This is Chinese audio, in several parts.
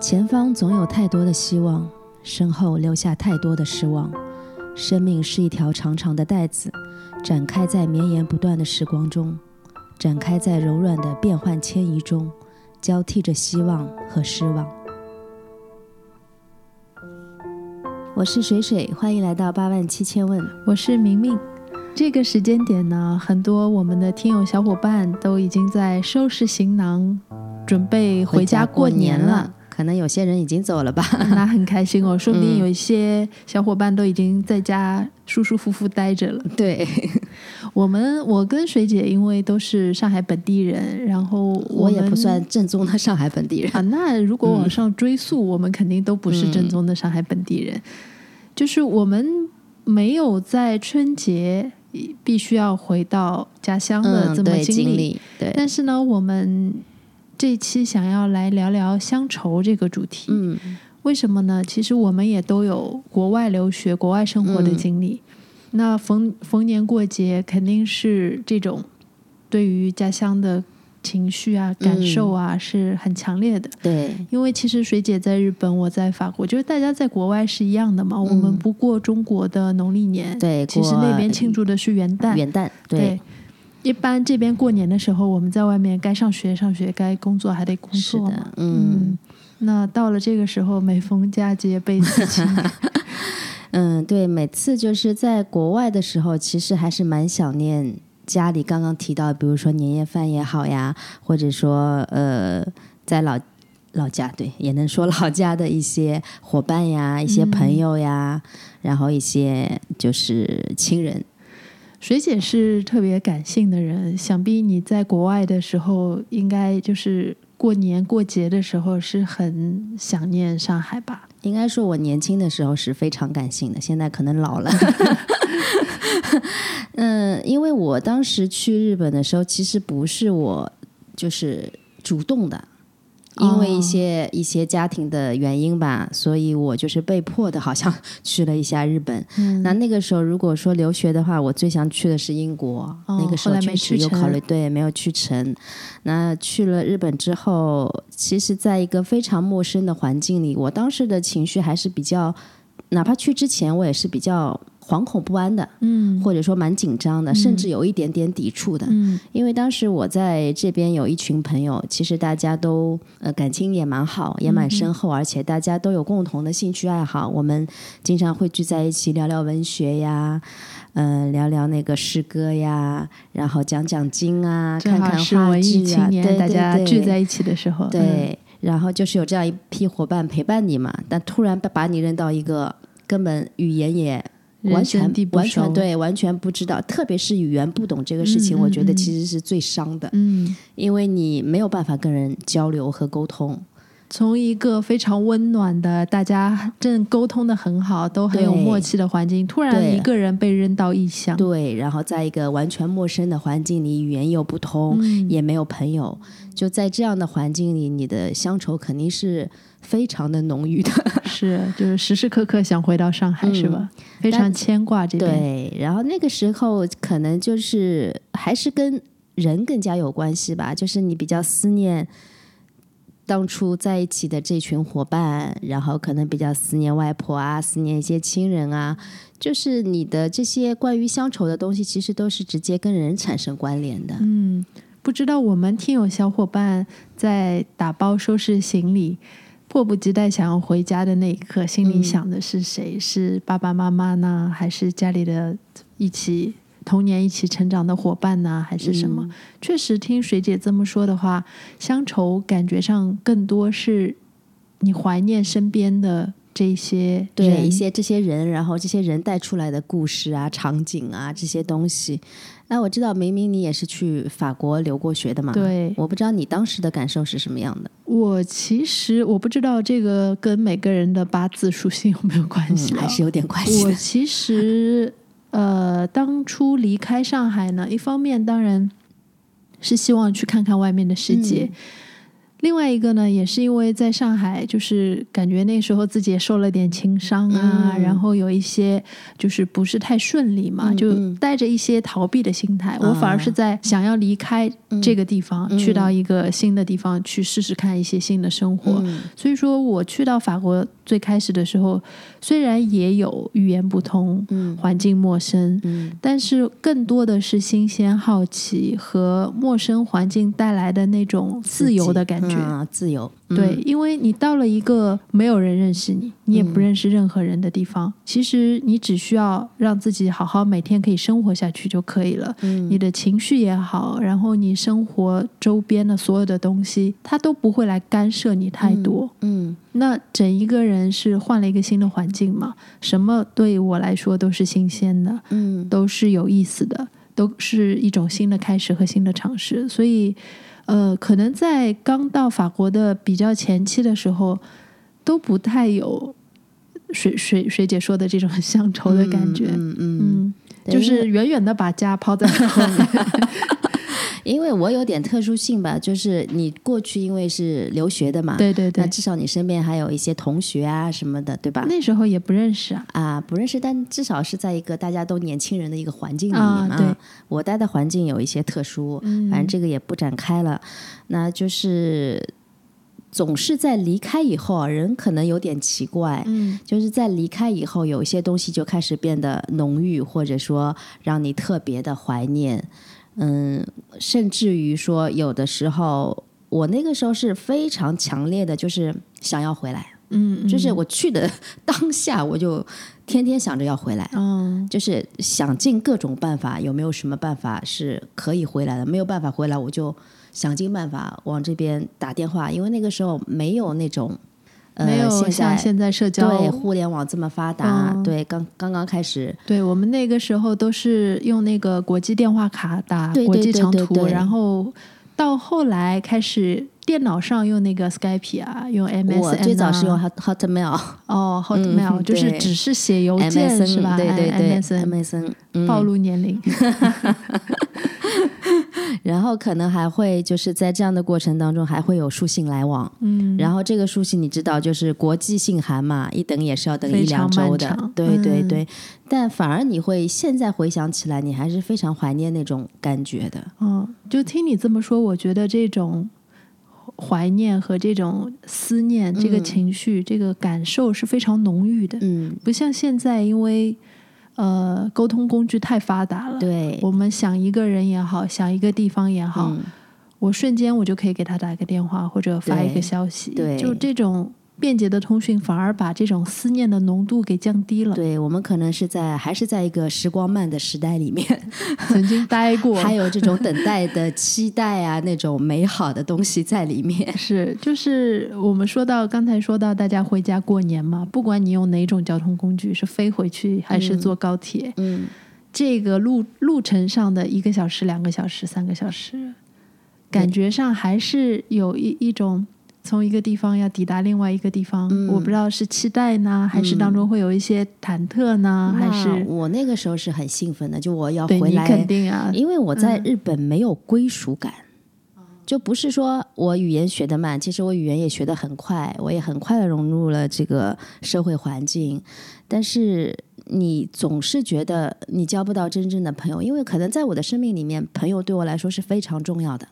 前方总有太多的希望，身后留下太多的失望。生命是一条长长的带子，展开在绵延不断的时光中，展开在柔软的变幻迁移中，交替着希望和失望。我是水水，欢迎来到八万七千问。我是明明。这个时间点呢，很多我们的听友小伙伴都已经在收拾行囊，准备回家过年了。可能有些人已经走了吧？那很开心哦，说不定有一些小伙伴都已经在家舒舒服服待着了。对，我们我跟水姐因为都是上海本地人，然后我也不算正宗的上海本地人啊。那如果往上追溯，我们肯定都不是正宗的上海本地人。就是我们没有在春节必须要回到家乡的这么经历，对。但是呢，我们。这期想要来聊聊乡愁这个主题，嗯，为什么呢？其实我们也都有国外留学、国外生活的经历。那逢逢年过节，肯定是这种对于家乡的情绪啊、感受啊是很强烈的。对，因为其实水姐在日本，我在法国，就是大家在国外是一样的嘛。我们不过中国的农历年，对，其实那边庆祝的是元旦。元旦，对。一般这边过年的时候，我们在外面该上学上学，该工作还得工作嘛。嗯，那到了这个时候，每逢佳节倍思亲。嗯，对，每次就是在国外的时候，其实还是蛮想念家里刚刚提到，比如说年夜饭也好呀，或者说呃，在老老家，对，也能说老家的一些伙伴呀，一些朋友呀，然后一些就是亲人。水姐是特别感性的人，想必你在国外的时候，应该就是过年过节的时候是很想念上海吧？应该说，我年轻的时候是非常感性的，现在可能老了。嗯，因为我当时去日本的时候，其实不是我就是主动的。因为一些一些家庭的原因吧，所以我就是被迫的，好像 去了一下日本。那那个时候，如果说留学的话，我最想去的是英国。那个时候确实有考虑，对，没有去成。那去了日本之后，其实在一个非常陌生的环境里，我当时的情绪还是比较，哪怕去之前，我也是比较。惶恐不安的，嗯，或者说蛮紧张的，甚至有一点点抵触的，嗯，因为当时我在这边有一群朋友，其实大家都呃感情也蛮好，也蛮深厚，而且大家都有共同的兴趣爱好，我们经常会聚在一起聊聊文学呀，嗯，聊聊那个诗歌呀，然后讲讲经啊，看看话剧啊，对大家聚在一起的时候，对，然后就是有这样一批伙伴陪伴你嘛，但突然把你扔到一个根本语言也。完全完全对，完全不知道，特别是语言不懂这个事情，我觉得其实是最伤的。嗯，因为你没有办法跟人交流和沟通。从一个非常温暖的，大家正沟通的很好，都很有默契的环境，突然一个人被扔到异乡，对，然后在一个完全陌生的环境里，语言又不通，也没有朋友，就在这样的环境里，你的乡愁肯定是非常的浓郁的。是，就是时时刻刻想回到上海，是吧？非常牵挂这边。对，然后那个时候可能就是还是跟人更加有关系吧，就是你比较思念。当初在一起的这群伙伴，然后可能比较思念外婆啊，思念一些亲人啊，就是你的这些关于乡愁的东西，其实都是直接跟人产生关联的。嗯，不知道我们听友小伙伴在打包收拾行李，迫不及待想要回家的那一刻，心里想的是谁？是爸爸妈妈呢，还是家里的一起？童年一起成长的伙伴呢，还是什么？确实，听水姐这么说的话，乡愁感觉上更多是你怀念身边的这些对一些这些人，然后这些人带出来的故事啊、场景啊这些东西。那我知道明明你也是去法国留过学的嘛？对，我不知道你当时的感受是什么样的。我其实我不知道这个跟每个人的八字属性有没有关系，还是有点关系。我其实。呃，当初离开上海呢，一方面当然是希望去看看外面的世界，另外一个呢，也是因为在上海，就是感觉那时候自己也受了点情伤啊，嗯然后有一些就是不是太顺利嘛，就带着一些逃避的心态。我反而是在想要离开这个地方，嗯去到一个新的地方去试试看一些新的生活。嗯所以说我去到法国最开始的时候，虽然也有语言不通、嗯环境陌生，嗯但是更多的是新鲜、好奇和陌生环境带来的那种自由的感觉。嗯自由，嗯对，因为你到了一个没有人认识你，你也嗯不认识任何人的地方，其实你只需要让自己好好每天可以生活下去就可以了。嗯你的情绪也好，然后你生活周边的所有的东西，它都不会来干涉你太多。嗯那整一个人是换了一个新的环境嘛，什么对我来说都是新鲜的，嗯都是有意思的，都是一种新的开始和新的尝试。所以，呃，可能在刚到法国的比较前期的时候，都不太有水水水姐说的这种乡愁的感觉。嗯嗯嗯，嗯，就是远远的把家抛在了后面。因为我有点特殊性吧，就是你过去因为是留学的嘛，对对对，那至少你身边还有一些同学啊什么的，对吧？那时候也不认识啊。啊，不认识，但至少是在一个大家都年轻人的一个环境里面啊对我待的环境有一些特殊，嗯反正这个也不展开了。那就是总是在离开以后啊，人可能有点奇怪，嗯就是在离开以后，有一些东西就开始变得浓郁，或者说让你特别的怀念。嗯，甚至于说，有的时候我那个时候是非常强烈的，就是想要回来。嗯，就是我去的当下，我就天天想着要回来，嗯就是想尽各种办法，有没有什么办法是可以回来的？没有办法回来，我就想尽办法往这边打电话，因为那个时候没有那种。呃，没有现像现在社交对互联网这么发达，嗯对刚刚刚开始，对我们那个时候都是用那个国际电话卡打国际长途，对对对然后到后来开始电脑上用那个 Skype 啊，用 MSN 啊。我最早是用 Hot Hotmail、哦 Hotmail，、嗯就是只是写邮件是吧？对对对 MSN，MSN，嗯暴露年龄。然后可能还会就是在这样的过程当中还会有书信来往，嗯，然后这个书信你知道就是国际信函嘛，一等也是要等一两周的对对嗯对。但反而你会现在回想起来，你还是非常怀念那种感觉的。嗯，就听你这么说，我觉得这种怀念和这种思念、这个嗯情绪、这个感受是非常浓郁的，嗯，不像现在，因为呃沟通工具太发达了。对，我们想一个人也好，想一个地方也好，嗯我瞬间我就可以给他打一个电话或者发一个消息。对就这种便捷的通讯，反而把这种思念的浓度给降低了。对我们可能是在还是在一个时光慢的时代里面，曾经待过，还有这种等待的期待啊，那种美好的东西在里面。是，就是我们说到刚才说到大家回家过年嘛，不管你用哪种交通工具，是飞回去还是坐高铁，嗯，这个路路程上的一个小时、两个小时、三个小时，感觉上还是有一一种从一个地方要抵达另外一个地方，嗯我不知道是期待呢，还是当中会有一些忐忑呢，还那是我那个时候是很兴奋的，就我要回来，肯定啊，因为我在嗯日本没有归属感。就不是说我语言学得慢，其实我语言也学得很快，我也很快的融入了这个社会环境。但是你总是觉得你交不到真正的朋友，因为可能在我的生命里面，朋友对我来说是非常重要的。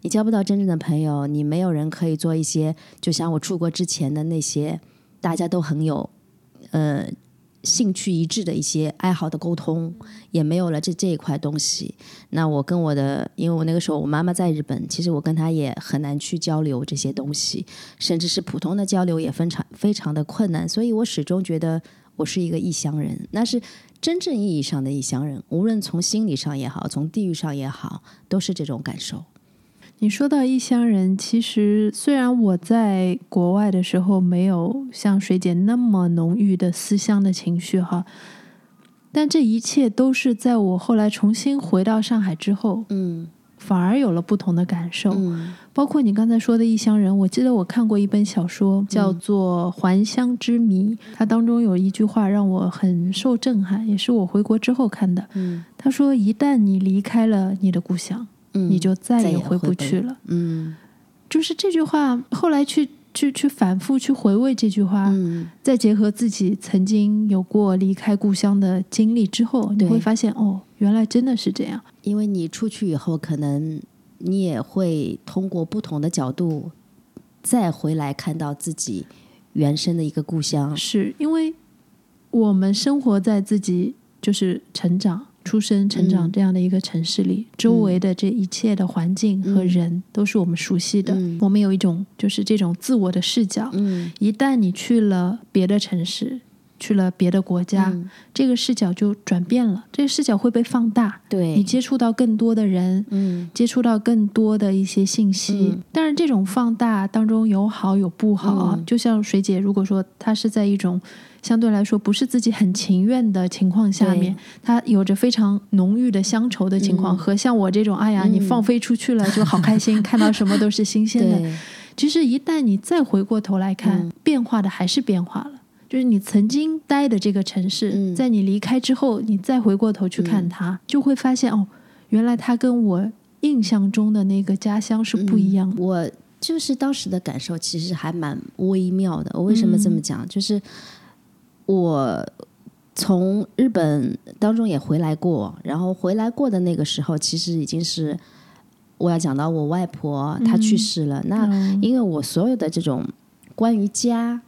你交不到真正的朋友，你没有人可以做一些，就像我出国之前的那些，大家都很有呃兴趣一致的一些爱好的沟通，也没有了这这一块东西。那我跟我的，因为我那个时候我妈妈在日本，其实我跟她也很难去交流这些东西，甚至是普通的交流也非常非常的困难，所以我始终觉得我是一个异乡人，那是真正意义上的异乡人，无论从心理上也好，从地域上也好，都是这种感受。你说到异乡人，其实虽然我在国外的时候没有像水姐那么浓郁的思乡的情绪哈，但这一切都是在我后来重新回到上海之后，嗯反而有了不同的感受。嗯包括你刚才说的异乡人，我记得我看过一本小说，叫做《还乡之谜》，它当中有一句话让我很受震撼，也是我回国之后看的。嗯他说：“一旦你离开了你的故乡，嗯，你就再再也回不不去了。”嗯就是这句话，后来去去去反复去回味这句话，嗯，再结合自己曾经有过离开故乡的经历之后，你会发现哦，原来真的是这样。因为你出去以后，可能你也会通过不同的角度再回来看到自己原生的一个故乡。是因为我们生活在自己就是成长、出生、成长嗯。这样的一个城市里，周围的这一切的环境和嗯。人都是我们熟悉的。嗯。我们有一种就是这种自我的视角。嗯。一旦你去了别的城市，去了别的国家，嗯。这个视角就转变了，这个视角会被放大，对。你，接触到更多的人，嗯。接触到更多的一些信息。嗯。当然，这种放大当中有好有不好啊。嗯。就像水姐，如果说她是在一种相对来说不是自己很情愿的情况下面，她有着非常浓郁的乡愁的情况，嗯。和像我这种，哎呀，你嗯放飞出去了就好开心，看到什么都是新鲜的。其实一旦你再回过头来看，嗯。变化的还是变化了。就是你曾经待的这个城市，嗯在你离开之后，你再回过头去看它，就会发现哦，原来它跟我印象中的那个家乡是不一样的。我就是当时的感受，其实还蛮微妙的。我为什么这么讲？就是我从日本当中也回来过，然后回来过的那个时候，其实已经是我要讲到我外婆她去世了。那嗯因为我所有的这种关于家，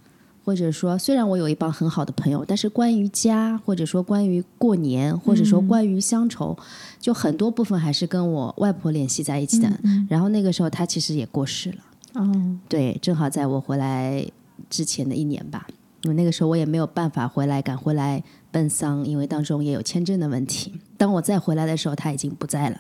或者说虽然我有一帮很好的朋友，但是关于家，或者说关于过年，或者说嗯关于乡愁，就很多部分还是跟我外婆联系在一起的。嗯然后那个时候她其实也过世了，嗯对，正好在我回来之前的一年吧。我那个时候我也没有办法回来，赶回来奔丧，因为当中也有签证的问题。当我再回来的时候，他已经不在了。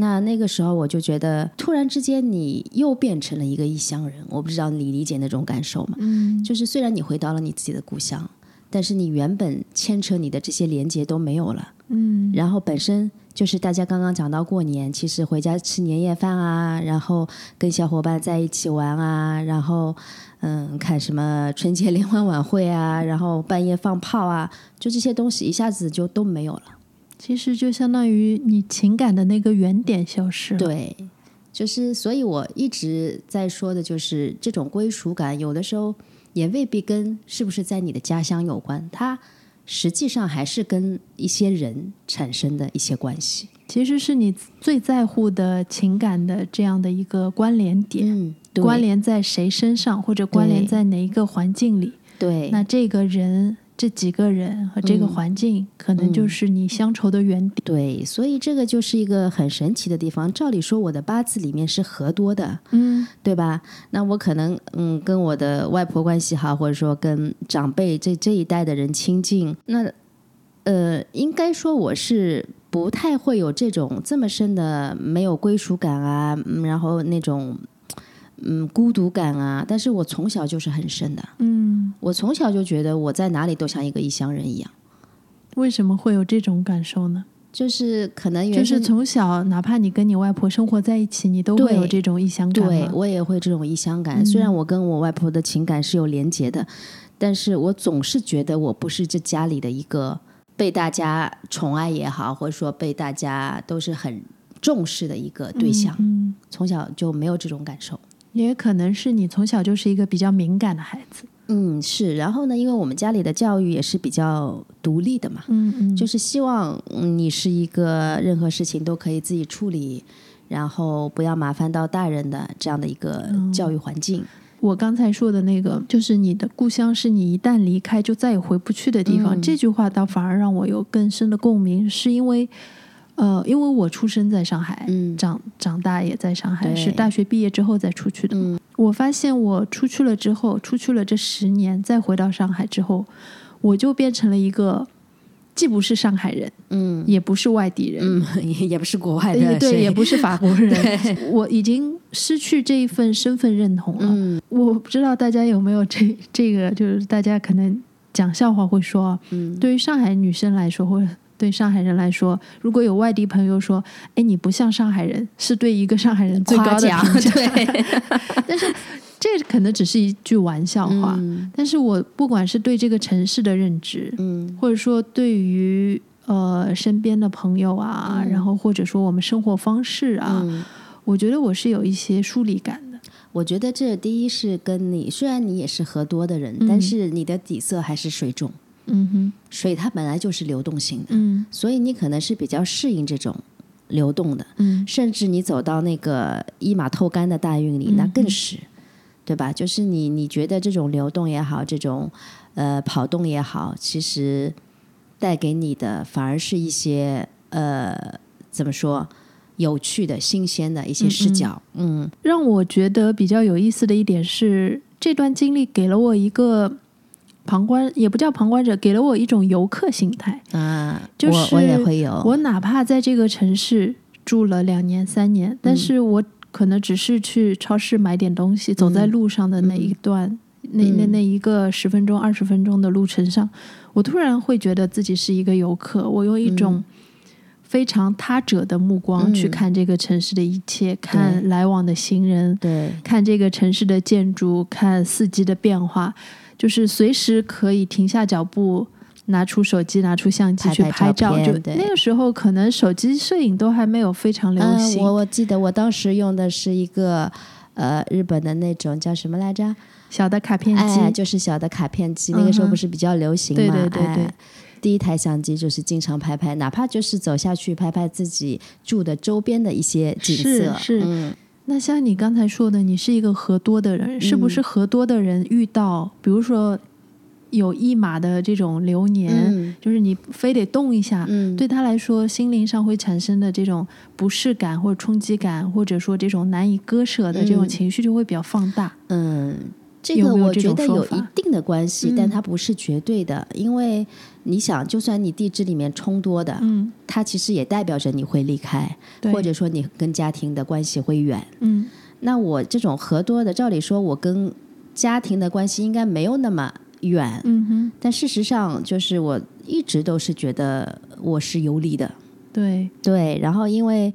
那那个时候我就觉得，突然之间你又变成了一个异乡人。我不知道你理解那种感受吗？嗯就是虽然你回到了你自己的故乡，但是你原本牵扯你的这些连接都没有了。嗯然后本身就是大家刚刚讲到过年，其实回家吃年夜饭啊，然后跟小伙伴在一起玩啊，然后嗯看什么春节联欢晚会啊，然后半夜放炮啊，就这些东西一下子就都没有了。其实就相当于你情感的那个原点消失了。，对，就是所以我一直在说的就是这种归属感，有的时候也未必跟是不是在你的家乡有关，它实际上还是跟一些人产生的一些关系。其实是你最在乎的情感的这样的一个关联点。嗯，关联在谁身上，或者关联在哪一个环境里？对，那这个人、这几个人和这个嗯环境，可能就是你乡愁的原点。对，所以这个就是一个很神奇的地方。照理说，我的八字里面是合多的，嗯对吧？那我可能嗯跟我的外婆关系好，或者说跟长辈这这一代的人亲近，那呃，应该说我是不太会有这种这么深的没有归属感啊，嗯然后那种嗯孤独感啊。但是我从小就是很深的，嗯，我从小就觉得我在哪里都像一个异乡人一样，为什么会有这种感受呢？就是可能原就是从小，哪怕你跟你外婆生活在一起，你都会有这种异乡感？对我也会这种异乡感。虽然我跟我外婆的情感是有连结的，但是我总是觉得我不是这家里的一个被大家宠爱也好，或者说被大家都是很重视的一个对象。嗯，从小就没有这种感受。也可能是你从小就是一个比较敏感的孩子。嗯，是。然后呢，因为我们家里的教育也是比较独立的嘛，嗯嗯，就是希望嗯你是一个任何事情都可以自己处理，然后不要麻烦到大人的这样的一个教育环境。我刚才说的那个，就是你的故乡是你一旦离开就再也回不去的地方。嗯这句话倒反而让我有更深的共鸣，是因为，呃，因为我出生在上海，嗯长长大也在上海，是大学毕业之后再出去的。嗯我发现我出去了之后，出去了这十年，再回到上海之后，我就变成了一个既不是上海人，嗯也不是外地人，嗯，也也不是国外的，也对，也不是法国人，我已经失去这一份身份认同了。嗯我不知道大家有没有这这个，就是大家可能讲笑话会说，嗯对于上海女生来说，或者对上海人来说，如果有外地朋友说，哎，你不像上海人，是对一个上海人最高的评价。对，但是这可能只是一句玩笑话，嗯但是我不管是对这个城市的认知，嗯或者说对于呃身边的朋友啊，嗯然后或者说我们生活方式啊，嗯，我觉得我是有一些疏离感的。我觉得这第一是跟你，虽然你也是喝多的人，嗯但是你的底色还是水重，嗯哼，水它本来就是流动性的，嗯。所以你可能是比较适应这种流动的，嗯。甚至你走到那个一马透干的大运里，嗯那更是，对吧？就是你你觉得这种流动也好，这种呃跑动也好，其实带给你的反而是一些呃怎么说有趣的、新鲜的一些视角，嗯。让我觉得比较有意思的一点是，这段经历给了我一个旁观，也不叫旁观者，给了我一种游客心态。啊，就我我也是会有，我哪怕在这个城市住了两年、三年，但是我可能只是去超市买点东西，走在路上的那一段。那那那一个十分钟、二十分钟的路程上，我突然会觉得自己是一个游客。我用一种非常他者的目光嗯去看这个城市的一切，看来往的行人，对看这个城市的建筑，看四季的变化，就是随时可以停下脚步，拿出手机，拿出相机去拍拍拍照。就那个时候，可能手机摄影都还没有非常流嗯，行。我我记得我当时用的是一个呃日本的那种叫什么来着？小的卡片机，哎，就是小的卡片机，那个时候不是比较流行嘛？对对对对哎第一台相机就是经常拍拍，哪怕就是走下去拍拍自己住的周边的一些景色。是是嗯，那像你刚才说的，你是一个河多的人，是不是河多的人遇到，比如说有一马的这种流年，嗯就是你非得动一下，嗯，对他来说，心灵上会产生的这种不适感或者冲击感，或者说这种难以割舍的这种嗯情绪就会比较放大。嗯，这个我觉得有一定的关系，嗯。但它不是绝对的，因为你想，就算你地支里面冲多的，嗯，它其实也代表着你会离开，或者说你跟家庭的关系会远。嗯。那我这种合多的，照理说，我跟家庭的关系应该没有那么远，嗯哼，但事实上，就是我一直都是觉得我是游离的。对，对，然后因为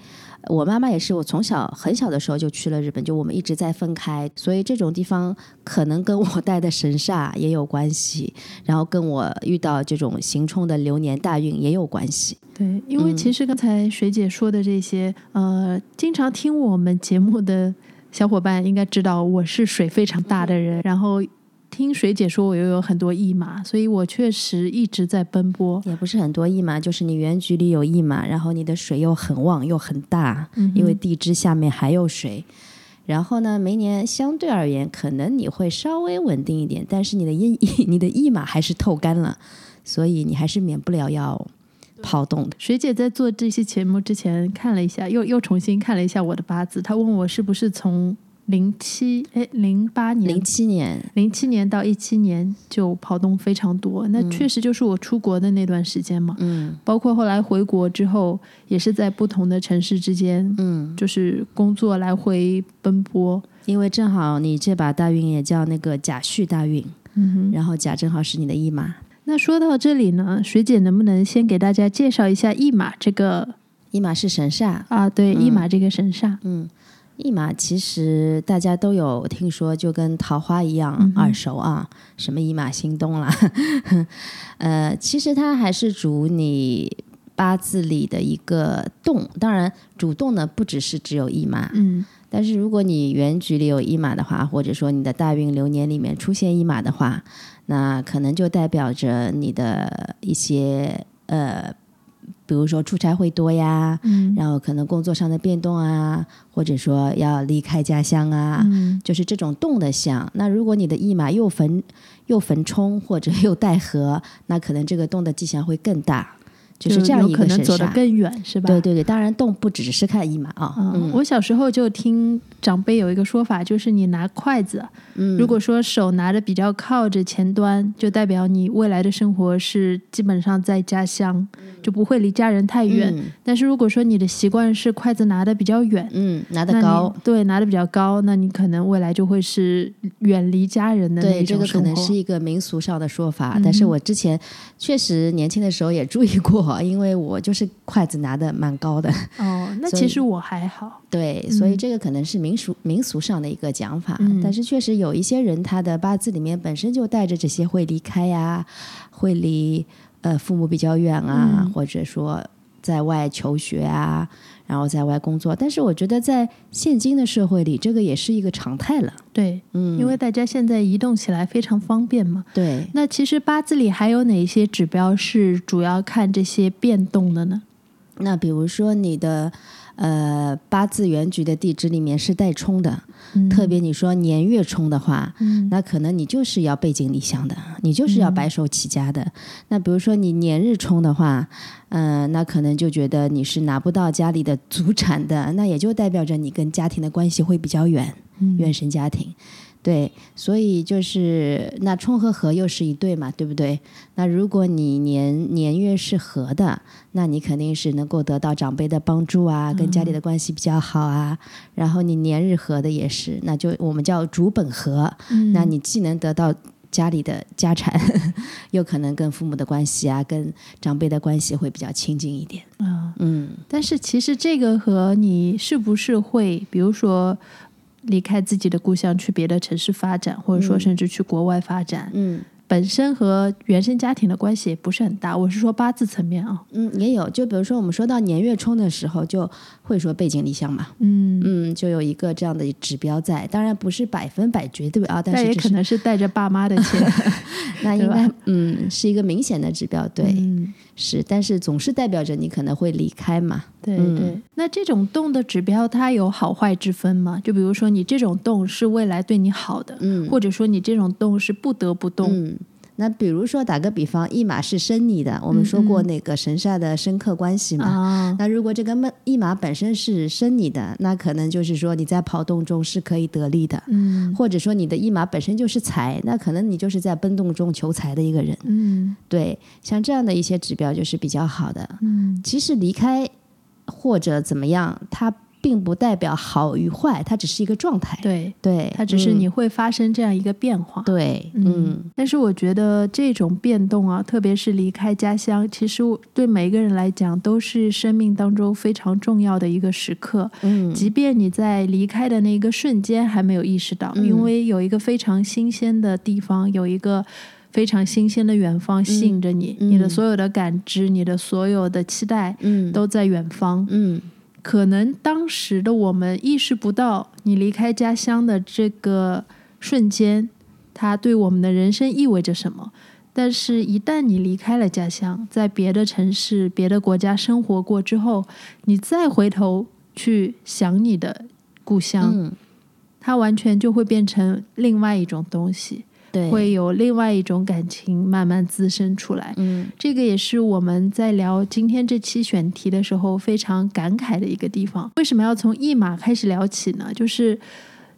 我妈妈也是，我从小很小的时候就去了日本，就我们一直在分开，所以这种地方可能跟我带的神煞也有关系，然后跟我遇到这种行冲的流年大运也有关系。对，因为嗯其实刚才水姐说的这些，呃，经常听我们节目的小伙伴应该知道，我是水非常大的人，然后。听水姐说，我又有很多驿马，所以我确实一直在奔波。也不是很多驿马，就是你原局里有驿马，然后你的水又很旺又很大，嗯因为地支下面还有水。然后呢，明年相对而言，可能你会稍微稳定一点，但是你的驿 你的驿马还是透干了，所以你还是免不了要跑动的。水姐在做这期节目之前看了一下，又又重新看了一下我的八字。她问我是不是从零七哎零八年零七年，零七年到一七年就跑动非常多，那确实就是我出国的那段时间嘛。嗯包括后来回国之后，也是在不同的城市之间，嗯，就是工作来回奔波。因为正好你这把大运也叫那个甲戌大运，嗯哼。然后甲正好是你的驿马，那说到这里呢，水姐能不能先给大家介绍一下驿马这个驿马是神煞，啊？对，嗯驿马这个神煞。嗯，驿马其实大家都有听说，就跟桃花一样、耳熟啊，什么驿马星动啦，呃，其实它还是主你八字里的一个动，当然主动呢不只是只有驿马，嗯。但是如果你原局里有驿马的话，或者说你的大运流年里面出现驿马的话，那可能就代表着你的一些呃，比如说出差会多呀，嗯。然后可能工作上的变动啊，或者说要离开家乡啊，嗯。就是这种动的象。那如果你的驿马又逢又逢冲或者又带合，那可能这个动的迹象会更大，就是这样有一个神可能走得。更远，是吧？对对对，当然动不只是看一码啊，嗯，嗯我小时候就听长辈有一个说法，就是你拿筷子，嗯，如果说手拿的比较靠着前端，就代表你未来的生活是基本上在家乡，就不会离家人太远。嗯但是如果说你的习惯是筷子拿的比较远，嗯，拿那你得高，对，拿的比较高，那你可能未来就会是远离家人的对，那这个可。能是一个民俗上的说法，嗯但是我之前确实年轻的时候也注意过，因为我就是筷子拿的蛮高的，哦，那其实我还好。对，所以嗯。这个可能是民俗民俗上的一个讲法，嗯。但是确实有一些人他的八字里面本身就带着这些会离开呀、会离呃父母比较远啊，嗯。或者说在外求学啊，然后在外工作。但是我觉得在现今的社会里，这个也是一个常态了。对，嗯，因为大家现在移动起来非常方便嘛。对，那其实八字里还有哪些指标是主要看这些变动的呢？那比如说你的呃八字原局的地支里面是带冲的，嗯特别你说年月冲的话，嗯那可能你就是要背井离乡的，你就是要白手起家的。那比如说你年日冲的话，嗯、那可能就觉得你是拿不到家里的祖产的，那也就代表着你跟家庭的关系会比较远，嗯原生家庭。对，所以就是那冲和合又是一对嘛，对不对？那如果你年年月是合的，那你肯定是能够得到长辈的帮助啊，跟家里的关系比较好啊。然后你年日合的也是，那就我们叫主本合，嗯那你既能得到家里的家产，又可能跟父母的关系啊，跟长辈的关系会比较亲近一点。啊，嗯但是其实这个和你是不是会，比如说离开自己的故乡去别的城市发展，或者说嗯。甚至去国外发展，嗯。本身和原生家庭的关系也不是很大。我是说八字层面啊，嗯，也有，就比如说我们说到年月冲的时候，就会说背井离乡嘛。嗯，嗯，就有一个这样的指标在，当然不是百分百绝对啊，但但也可能是带着爸妈的钱，那应该嗯是一个明显的指标，对，嗯是，但是总是代表着你可能会离开嘛，对嗯对，那这种动的指标它有好坏之分吗？就比如说你这种动是未来对你好的，嗯或者说你这种动是不得不动。嗯。那比如说打个比方，一马是生你的，我们说过那个神煞的生克关系嘛。啊，那如果这个梦一马本身是生你的，那可能就是说你在跑动中是可以得力的，嗯或者说你的一马本身就是财，那可能你就是在奔动中求财的一个人。嗯对，像这样的一些指标就是比较好的。嗯其实离开或者怎么样，它并不代表好与坏，它只是一个状态。对，对，它只是嗯你会发生这样一个变化。对，嗯嗯，但是我觉得这种变动啊，特别是离开家乡，其实对每一个人来讲都是生命当中非常重要的一个时刻。嗯即便你在离开的那一个瞬间还没有意识到，嗯因为有一个非常新鲜的地方，有一个非常新鲜的远方吸引着你，嗯你的所有的感知，你的所有的期待嗯都在远方。嗯可能当时的我们意识不到，你离开家乡的这个瞬间，它对我们的人生意味着什么。但是，一旦你离开了家乡，在别的城市、别的国家生活过之后，你再回头去想你的故乡，嗯，它完全就会变成另外一种东西，对，会有另外一种感情慢慢滋生出来。嗯这个也是我们在聊今天这期选题的时候非常感慨的一个地方。为什么要从一马开始聊起呢？就是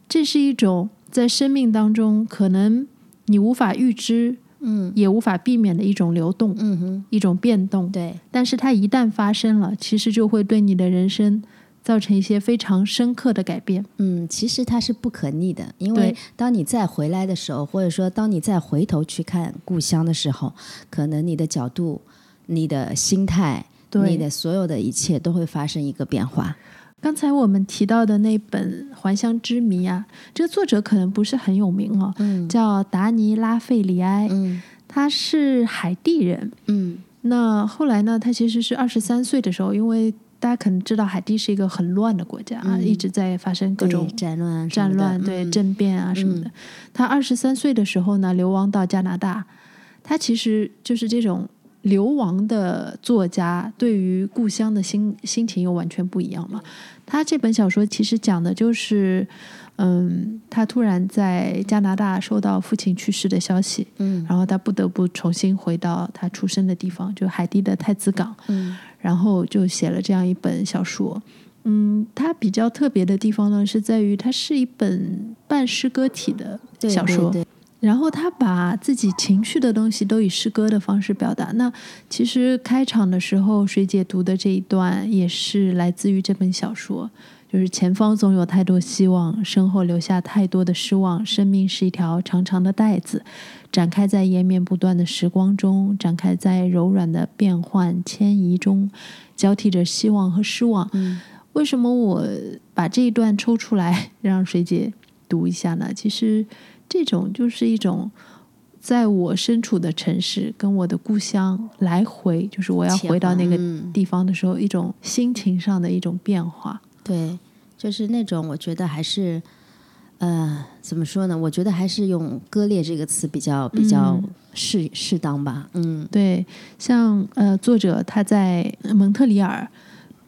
这是一种在生命当中可能你无法预知，嗯也无法避免的一种流动，嗯哼，一种变动。对，但是它一旦发生了，其实就会对你的人生造成一些非常深刻的改变。嗯，其实它是不可逆的，因为当你再回来的时候，或者说当你再回头去看故乡的时候，可能你的角度、你的心态、你的所有的一切都会发生一个变化。刚才我们提到的那本《还乡之谜》啊，这个作者可能不是很有名哦，嗯叫达尼拉费里埃，嗯他是海地人。嗯那后来呢，他其实是二十三岁的时候，因为大家可能知道海地是一个很乱的国家啊，嗯一直在发生各种战乱战乱、对嗯政变啊什么的。他二十三岁的时候呢，流亡到加拿大。他其实就是这种流亡的作家，对于故乡的心心情又完全不一样嘛。他这本小说其实讲的就是，嗯，他突然在加拿大收到父亲去世的消息，嗯然后他不得不重新回到他出生的地方，就海地的太子港。嗯然后就写了这样一本小说。嗯，它比较特别的地方呢，是在于它是一本半诗歌体的小说。对对然后他把自己情绪的东西都以诗歌的方式表达。那其实开场的时候，水姐读的这一段也是来自于这本小说，就是前方总有太多希望，身后留下太多的失望。生命是一条长长的带子，展开在延绵不断的时光中，展开在柔软的变换迁移中，交替着希望和失望。嗯为什么我把这一段抽出来 让水姐读一下呢？其实这种就是一种在我身处的城市跟我的故乡来回，就是我要回到那个嗯地方的时候，一种心情上的一种变化。对，就是那种我觉得还是，呃，怎么说呢？我觉得还是用“割裂”这个词比较比较适、适当吧。嗯对，像呃，作者他在蒙特利尔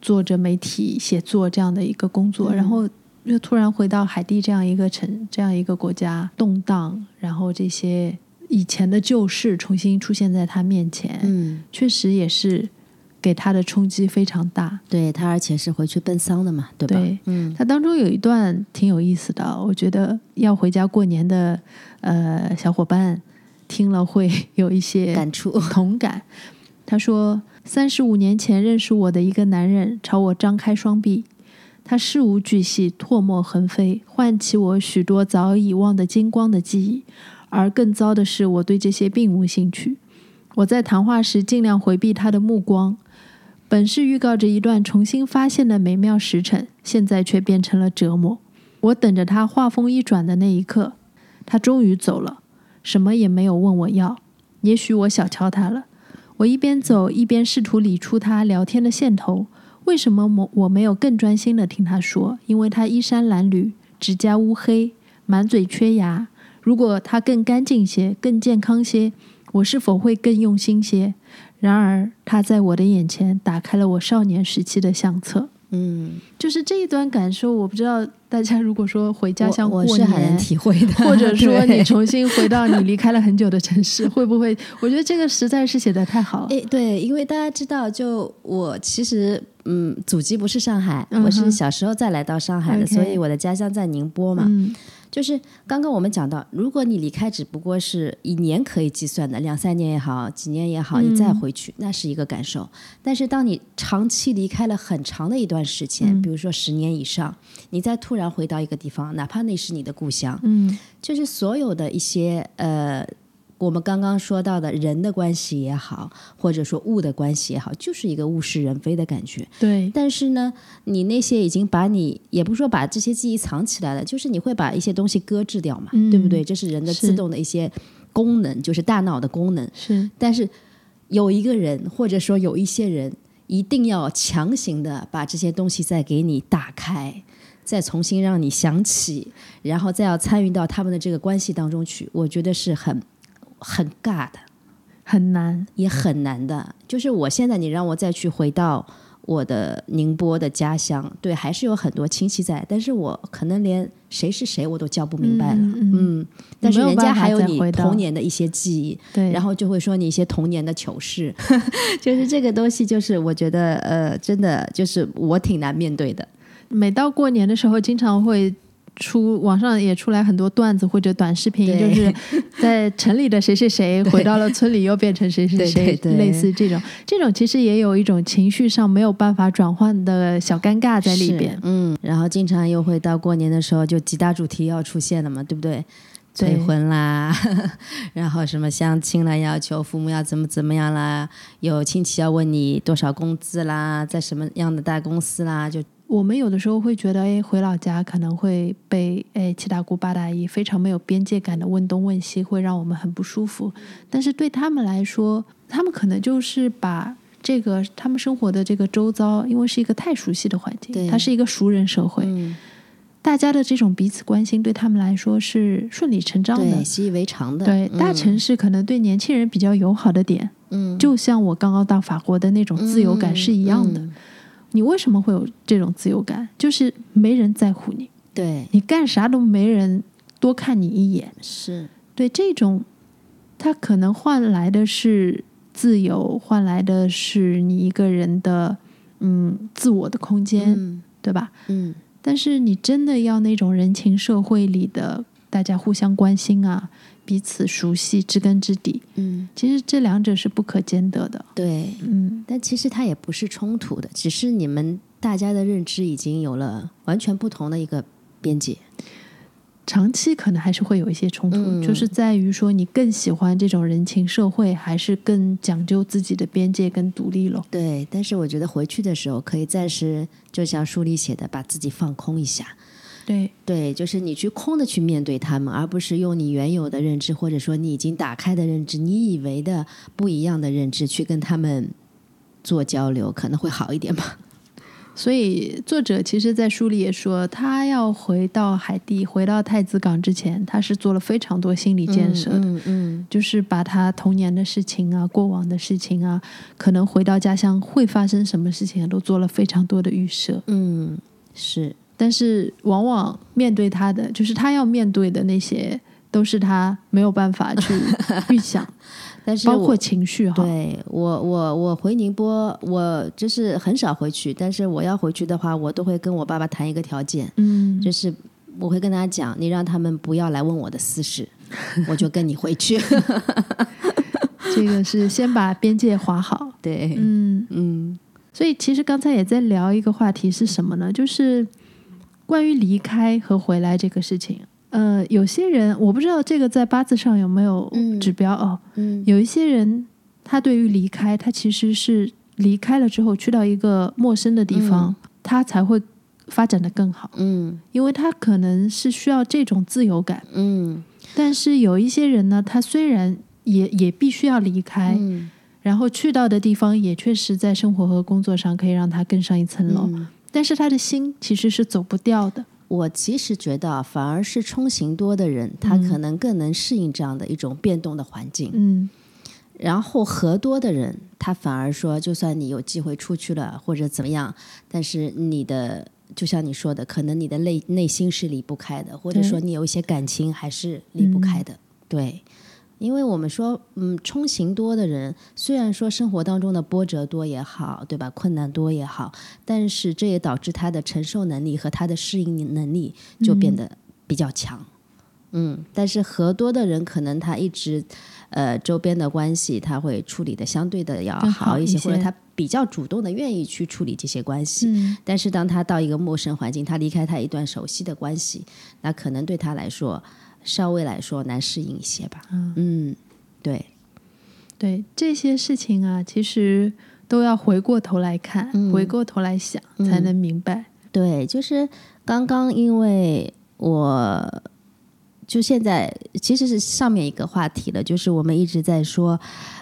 做着媒体写作这样的一个工作，嗯然后又突然回到海地这样一个城、这样一个国家动荡，然后这些以前的旧事重新出现在他面前，嗯，确实也是给他的冲击非常大。对他，而且是回去奔丧的嘛，对吧？对嗯他当中有一段挺有意思的，我觉得要回家过年的呃小伙伴听了会 有一些感触。同感。他说：“三十五年前认识我的一个男人朝我张开双臂，他事无巨细，唾沫横飞，唤起我许多早已忘得精光的记忆。而更糟的是，我对这些并无兴趣。我在谈话时尽量回避他的目光，本是预告着一段重新发现的美妙时辰，现在却变成了折磨。我等着他话锋一转的那一刻，他终于走了，什么也没有问我要。也许我小瞧他了。我一边走一边试图理出他聊天的线头。为什么我我没有更专心的听他说？因为他衣衫褴褛，指甲乌黑，满嘴缺牙。如果他更干净些，更健康些，我是否会更用心些？然而，他在我的眼前打开了我少年时期的相册。嗯，就是这一段感受，我不知道大家如果说回家乡过我我是很能，体会的，或者说你重新回到你离开了很久的城市，会不会？我觉得这个实在是写的太好了。诶，对，因为大家知道，就我其实嗯，祖籍不是上海，嗯我是小时候再来到上海的所以我的家乡在宁波嘛。嗯就是刚刚我们讲到，如果你离开只不过是一年可以计算的，两三年也好，几年也好，你再回去，那是一个感受。但是当你长期离开了很长的一段时间，嗯比如说十年以上，你再突然回到一个地方，哪怕那是你的故乡，嗯就是所有的一些呃，我们刚刚说到的人的关系也好，或者说物的关系也好，就是一个物是人非的感觉。对，但是呢，你那些已经把你，也不是说把这些记忆藏起来了，就是你会把一些东西搁置掉嘛，嗯对不对？这是人的自动的一些功能，就是大脑的功能。是但是有一个人，或者说有一些人，一定要强行的把这些东西再给你打开，再重新让你想起，然后再要参与到他们的这个关系当中去，我觉得是很很尬的，很难。也很难的。就是我现在你让我再去回到我的宁波的家乡，对，还是有很多亲戚在，但是我可能连谁是谁我都叫不明白了，嗯但是人家还有你童年的一些记忆，对，然后就会说你一些童年的糗事，就是这个东西，就是我觉得呃，真的就是我挺难面对的。每到过年的时候，经常会出网上也出来很多段子或者短视频，就是在城里的谁谁谁回到了村里，又变成谁谁谁，类似这种，这种其实也有一种情绪上没有办法转换的小尴尬在里边。嗯，然后经常又会到过年的时候，就几大主题要出现了嘛，对不对？对。催婚啦，然后什么相亲啦，要求父母要怎么怎么样啦，有亲戚要问你多少工资啦，在什么样的大公司啦，就我们有的时候会觉得，哎，回老家可能会被哎七大姑八大姨非常没有边界感的问东问西，会让我们很不舒服。但是对他们来说，他们可能就是把这个他们生活的这个周遭，因为是一个太熟悉的环境，对它是一个熟人社会，嗯，大家的这种彼此关心对他们来说是顺理成章的，。习以为常的。对，大嗯城市可能对年轻人比较友好的点，嗯就像我刚刚到法国的那种自由感是一样的。嗯你为什么会有这种自由感？就是没人在乎你，对，你干啥都没人多看你一眼。是，对这种，他可能换来的是自由，换来的是你一个人的嗯自我的空间，嗯对吧？嗯，但是你真的要那种人情社会里的大家互相关心啊，彼此熟悉，知根知底，嗯，其实这两者是不可兼得的。对。嗯，但其实它也不是冲突的，只是你们大家的认知已经有了完全不同的一个边界。长期可能还是会有一些冲突，嗯就是在于说你更喜欢这种人情社会，还是更讲究自己的边界跟独立了。对，但是我觉得回去的时候可以暂时，就像书里写的，把自己放空一下，对，对，就是你去空的去面对他们，而不是用你原有的认知，或者说你已经打开的认知，你以为的不一样的认知去跟他们做交流，可能会好一点吧。所以作者其实，在书里也说，他要回到海地、回到太子港之前，他是做了非常多心理建设的，嗯嗯就是把他童年的事情啊、过往的事情啊，可能回到家乡会发生什么事情，都做了非常多的预设。嗯，是，但是往往面对他的，就是他要面对的那些，都是他没有办法去预想，但是包括情绪哈。对我我我回宁波，我就是很少回去，但是我要回去的话，我都会跟我爸爸谈一个条件，嗯，就是我会跟他讲，你让他们不要来问我的私事，我就跟你回去。这个是先把边界划好。对，嗯，嗯所以其实刚才也在聊一个话题是什么呢？就是关于离开和回来这个事情。呃，有些人我不知道这个在八字上有没有嗯。指标哦。嗯。有一些人他对于离开，他其实是离开了之后去到一个陌生的地方，他才会发展的更好，嗯。因为他可能是需要这种自由感。嗯。但是有一些人呢，他虽然也也必须要离开，嗯。然后去到的地方也确实在生活和工作上可以让他更上一层楼，嗯但是他的心其实是走不掉的。我其实觉得啊，反而是冲行多的人，他可能更能适应这样的一种变动的环境。嗯然后合多的人，他反而说，就算你有机会出去了或者怎么样，但是你的就像你说的，可能你的内内心是离不开的，或者说你有一些感情还是离不开的。对，因为我们说，嗯，冲行多的人，虽然说生活当中的波折多也好，对吧？困难多也好，但是这也导致他的承受能力和他的适应能力就变得比较强。嗯，但是和多的人可能他一直，呃，周边的关系他会处理的相对的要好好一些，一些或者他比较主动的愿意去处理这些关系。嗯但是当他到一个陌生环境，他离开他一段熟悉的关系，那可能对他来说稍微来说难适应一些吧。嗯，对，对这些事情啊，其实都要回过头来看，嗯回过头来想，才能明白。对，就是刚刚因为我就现在其实是上面一个话题了，就是我们一直在说，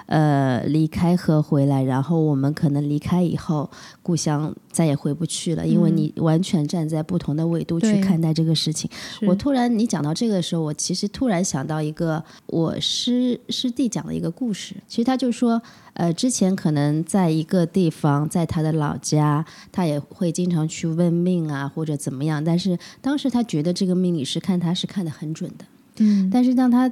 呃，离开和回来，然后我们可能离开以后，故乡再也回不去了，因为你完全站在不同的纬度去看待这个事情。是我突然你讲到这个的时候，我其实突然想到一个我师师弟讲的一个故事。其实他就说，呃，之前可能在一个地方，在他的老家，他也会经常去问命啊，或者怎么样。但是当时他觉得这个命理师看他是看得很准的。嗯但是当他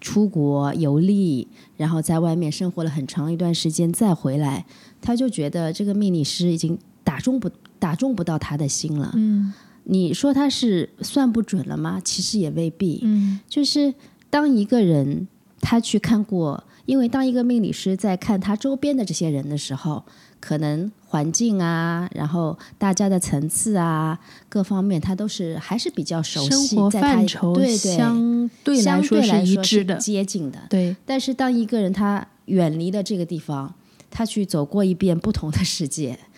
出国游历，然后在外面生活了很长一段时间，再回来，他就觉得这个命理师已经打中不打中不到他的心了。嗯你说他是算不准了吗？其实也未必。嗯就是当一个人他去看过，因为当一个命理师在看他周边的这些人的时候，可能环境啊，然后大家的层次啊，各方面他都是还是比较熟悉，生活在他范畴对对相对来相对来说是一致的。接近的。对，但是当一个人他远离了这个地方，他去走过一遍不同的世界。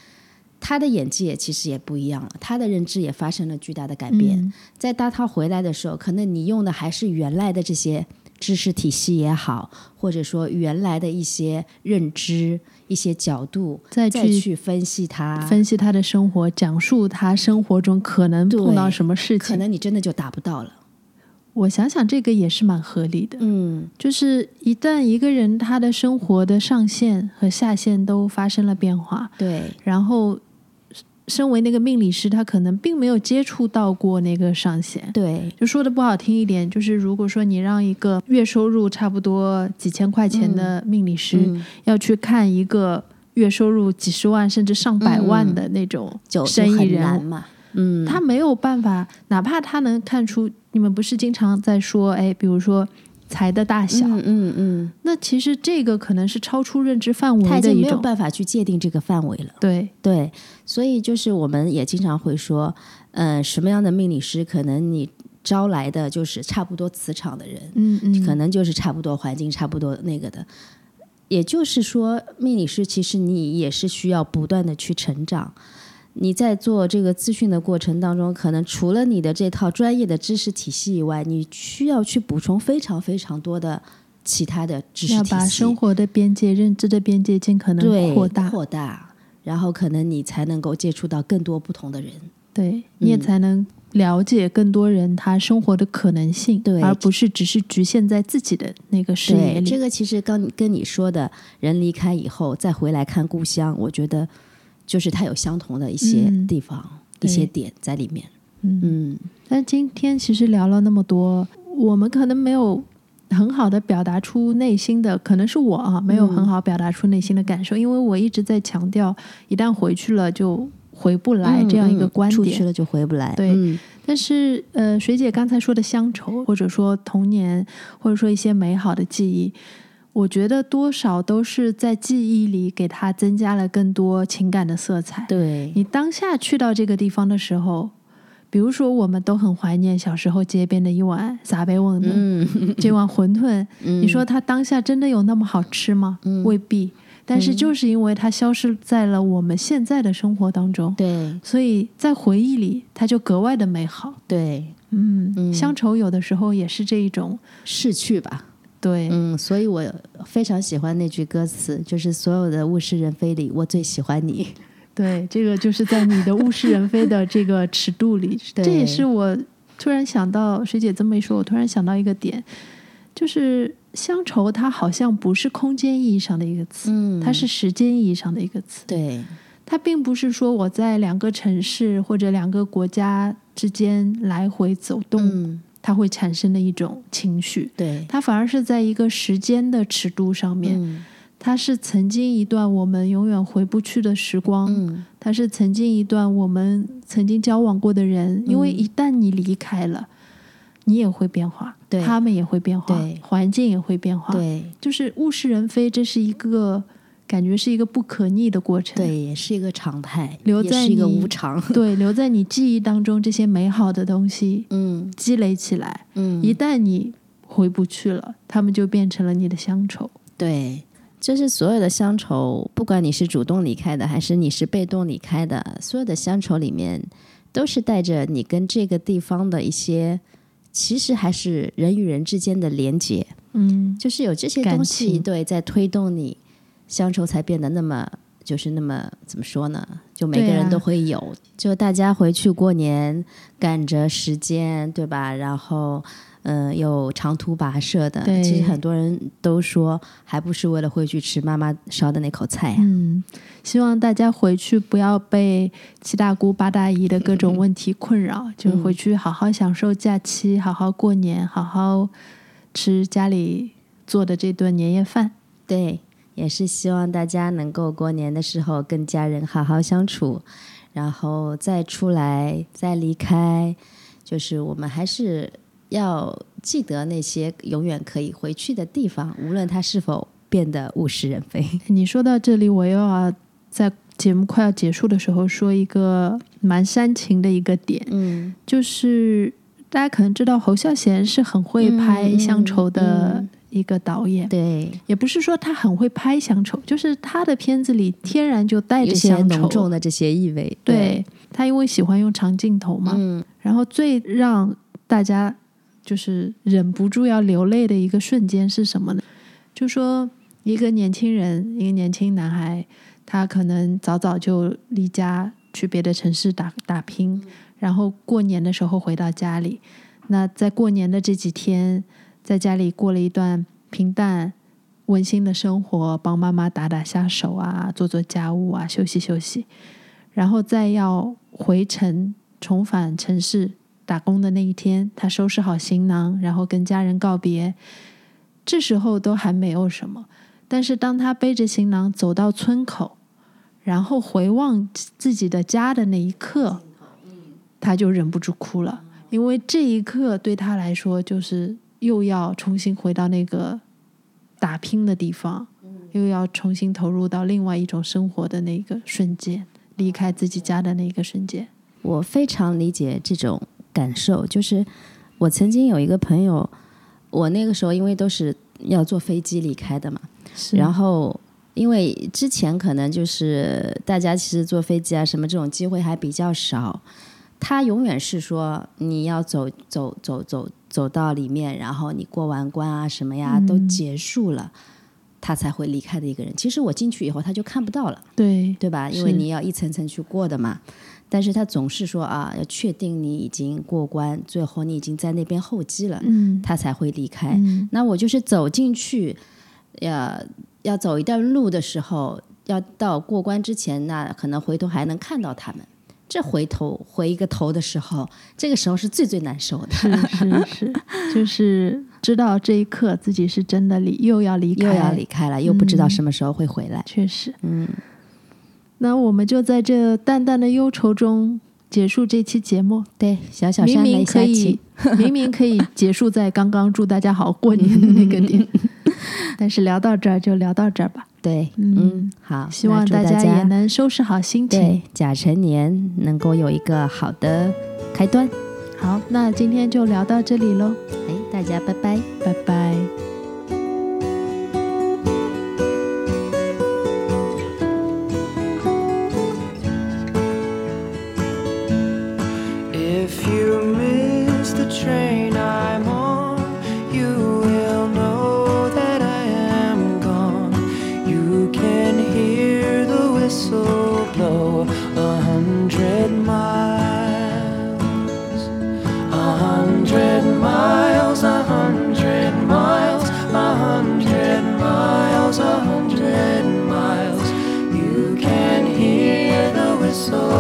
他的眼界其实也不一样了，他的认知也发生了巨大的改变。嗯在当他回来的时候，可能你用的还是原来的这些知识体系也好，或者说原来的一些认知、一些角度，再去再去分析他，分析他的生活，讲述他生活中可能碰到什么事情。可能你真的就达不到了。我想想，这个也是蛮合理的。嗯，就是一旦一个人他的生活的上限和下限都发生了变化，对，然后身为那个命理师，他可能并没有接触到过那个上限。对，就说的不好听一点，就是如果说你让一个月收入差不多几千块钱的命理师、嗯，要去看一个月收入几十万甚至上百万的那种生意人，难嘛。嗯，他没有办法，哪怕他能看出，你们不是经常在说，哎，比如说财的大小，嗯嗯嗯，那其实这个可能是超出认知范他已经没有围的一种，办法去界定这个范围了。对，对，所以就是我们也经常会说，呃，什么样的命理师，可能你招来的就是差不多磁场的人，嗯嗯，可能就是差不多环境、差不多那个的。也就是说，命理师其实你也是需要不断的去成长。你在做这个资讯的过程当中，可能除了你的这套专业的知识体系以外，你需要去补充非常非常多的其他的知识要体系，要把生活的边界、认知的边界尽可能对扩大，扩大，然后可能你才能够接触到更多不同的人。对你也嗯才能了解更多人他生活的可能性，对而不是只是局限在自己的那个视野，里。这个其实刚跟你说的人离开以后再回来看故乡，我觉得就是它有相同的一些嗯地方、一些点在里面。嗯，嗯，但今天其实聊了那么多，我们可能没有很好的表达出内心的，可能是我啊没有很好表达出内心的感受，因为我一直在强调，一旦回去了就回不来这样一个嗯观点。出去了就回不来。对嗯但是呃，水姐刚才说的乡愁，或者说童年，或者说一些美好的记忆。我觉得多少都是在记忆里给它增加了更多情感的色彩。对，你当下去到这个地方的时候，比如说我们都很怀念小时候街边的一碗撒贝翁的、嗯，这碗馄饨，嗯你说它当下真的有那么好吃吗？嗯未必。但是就是因为它消失在了我们现在的生活当中，对所以在回忆里它就格外的美好。对，嗯，嗯乡愁有的时候也是这一种，逝去吧。对，嗯，所以我非常喜欢那句歌词，就是所有的物是人非里，我最喜欢你。对，这个就是在你的物是人非的这个尺度里，这也是我突然想到，学姐这么一说，我突然想到一个点，就是乡愁，它好像不是空间意义上的一个词，嗯它是时间意义上的一个词。对，它并不是说我在两个城市或者两个国家之间来回走动，嗯，它会产生的一种情绪。对，它反而是在一个时间的尺度上面，嗯。它是曾经一段我们永远回不去的时光，嗯，它是曾经一段我们曾经交往过的人，因为嗯一旦你离开了，你也会变化，对。他们也会变化对，环境也会变化，，对。就是物是人非，这是一个感觉是一个不可逆的过程，对，也是一个常态，留在一个无常。对，留在你记忆当中这些美好的东西嗯。积累起来，嗯，一旦你回不去了，他们就变成了你的乡愁。对，就是所有的乡愁，不管你是主动离开的，还是你是被动离开的，所有的乡愁里面，都是带着你跟这个地方的一些，其实还是人与人之间的连结，嗯，就是有这些感东西，情。对，在推动你乡愁才变得那么。就是那么怎么说呢？就每个人都会有，就大家回去过年，赶着时间，对吧？然后，嗯、有长途跋涉的，对其实很多人都说，还不是为了回去吃妈妈烧的那口菜呀、嗯，希望大家回去不要被七大姑八大姨的各种问题困扰，就是回去好好享受假期，好好过年，好好吃家里做的这顿年夜饭。对，也是希望大家能够过年的时候跟家人好好相处，然后再出来，再离开，就是我们还是要记得那些永远可以回去的地方，无论它是否变得物是人非。你说到这里，我又要在节目快要结束的时候说一个蛮煽情的一个点，嗯就是大家可能知道侯孝贤是很会拍乡愁的嗯一个导演。对，也不是说他很会拍乡愁，就是他的片子里天然就带着乡愁。浓重的这些意味。对他，因为喜欢用长镜头嘛，嗯然后最让大家就是忍不住要流泪的一个瞬间是什么呢？就说一个年轻人，一个年轻男孩，他可能早早就离家去别的城市打打拼，然后过年的时候回到家里。那在过年的这几天，在家里过了一段平淡温馨的生活，帮妈妈打打下手啊，做做家务啊，休息休息，然后再要回城重返城市打工的那一天，他收拾好行囊，然后跟家人告别。这时候都还没有什么，但是当他背着行囊走到村口，然后回望自己的家的那一刻，他就忍不住哭了，因为这一刻对他来说就是又要重新回到那个打拼的地方，又要重新投入到另外一种生活的那个瞬间，离开自己家的那个瞬间。我非常理解这种感受，就是我曾经有一个朋友，我那个时候因为都是要坐飞机离开的嘛，是然后因为之前可能就是大家其实坐飞机啊什么这种机会还比较少，他永远是说你要走走走走走到里面，然后你过完关啊什么呀都结束了，他才会离开的一个人。其实我进去以后他就看不到了，对对吧？因为你要一层层去过的嘛。但是他总是说啊，要确定你已经过关，最后你已经在那边候机了，嗯他才会离开。嗯那我就是走进去，要要走一段路的时候，要到过关之前，那可能回头还能看到他们。这回头回一个头的时候，这个时候是最最难受的，是是是，就是知道这一刻自己是真的离又要离开，又要离开了，又不知道什么时候会回来。确实。嗯，那我们就在这淡淡的忧愁中结束这期节目。对，小小明山可以，明明可以结束在刚刚祝大家好过年的那个点，但是聊到这儿就聊到这儿吧。对，嗯嗯，好，希望大家也能收拾好心情对。甲辰年能够有一个好的开端。好，那今天就聊到这里喽，哎，大家拜拜。拜拜。so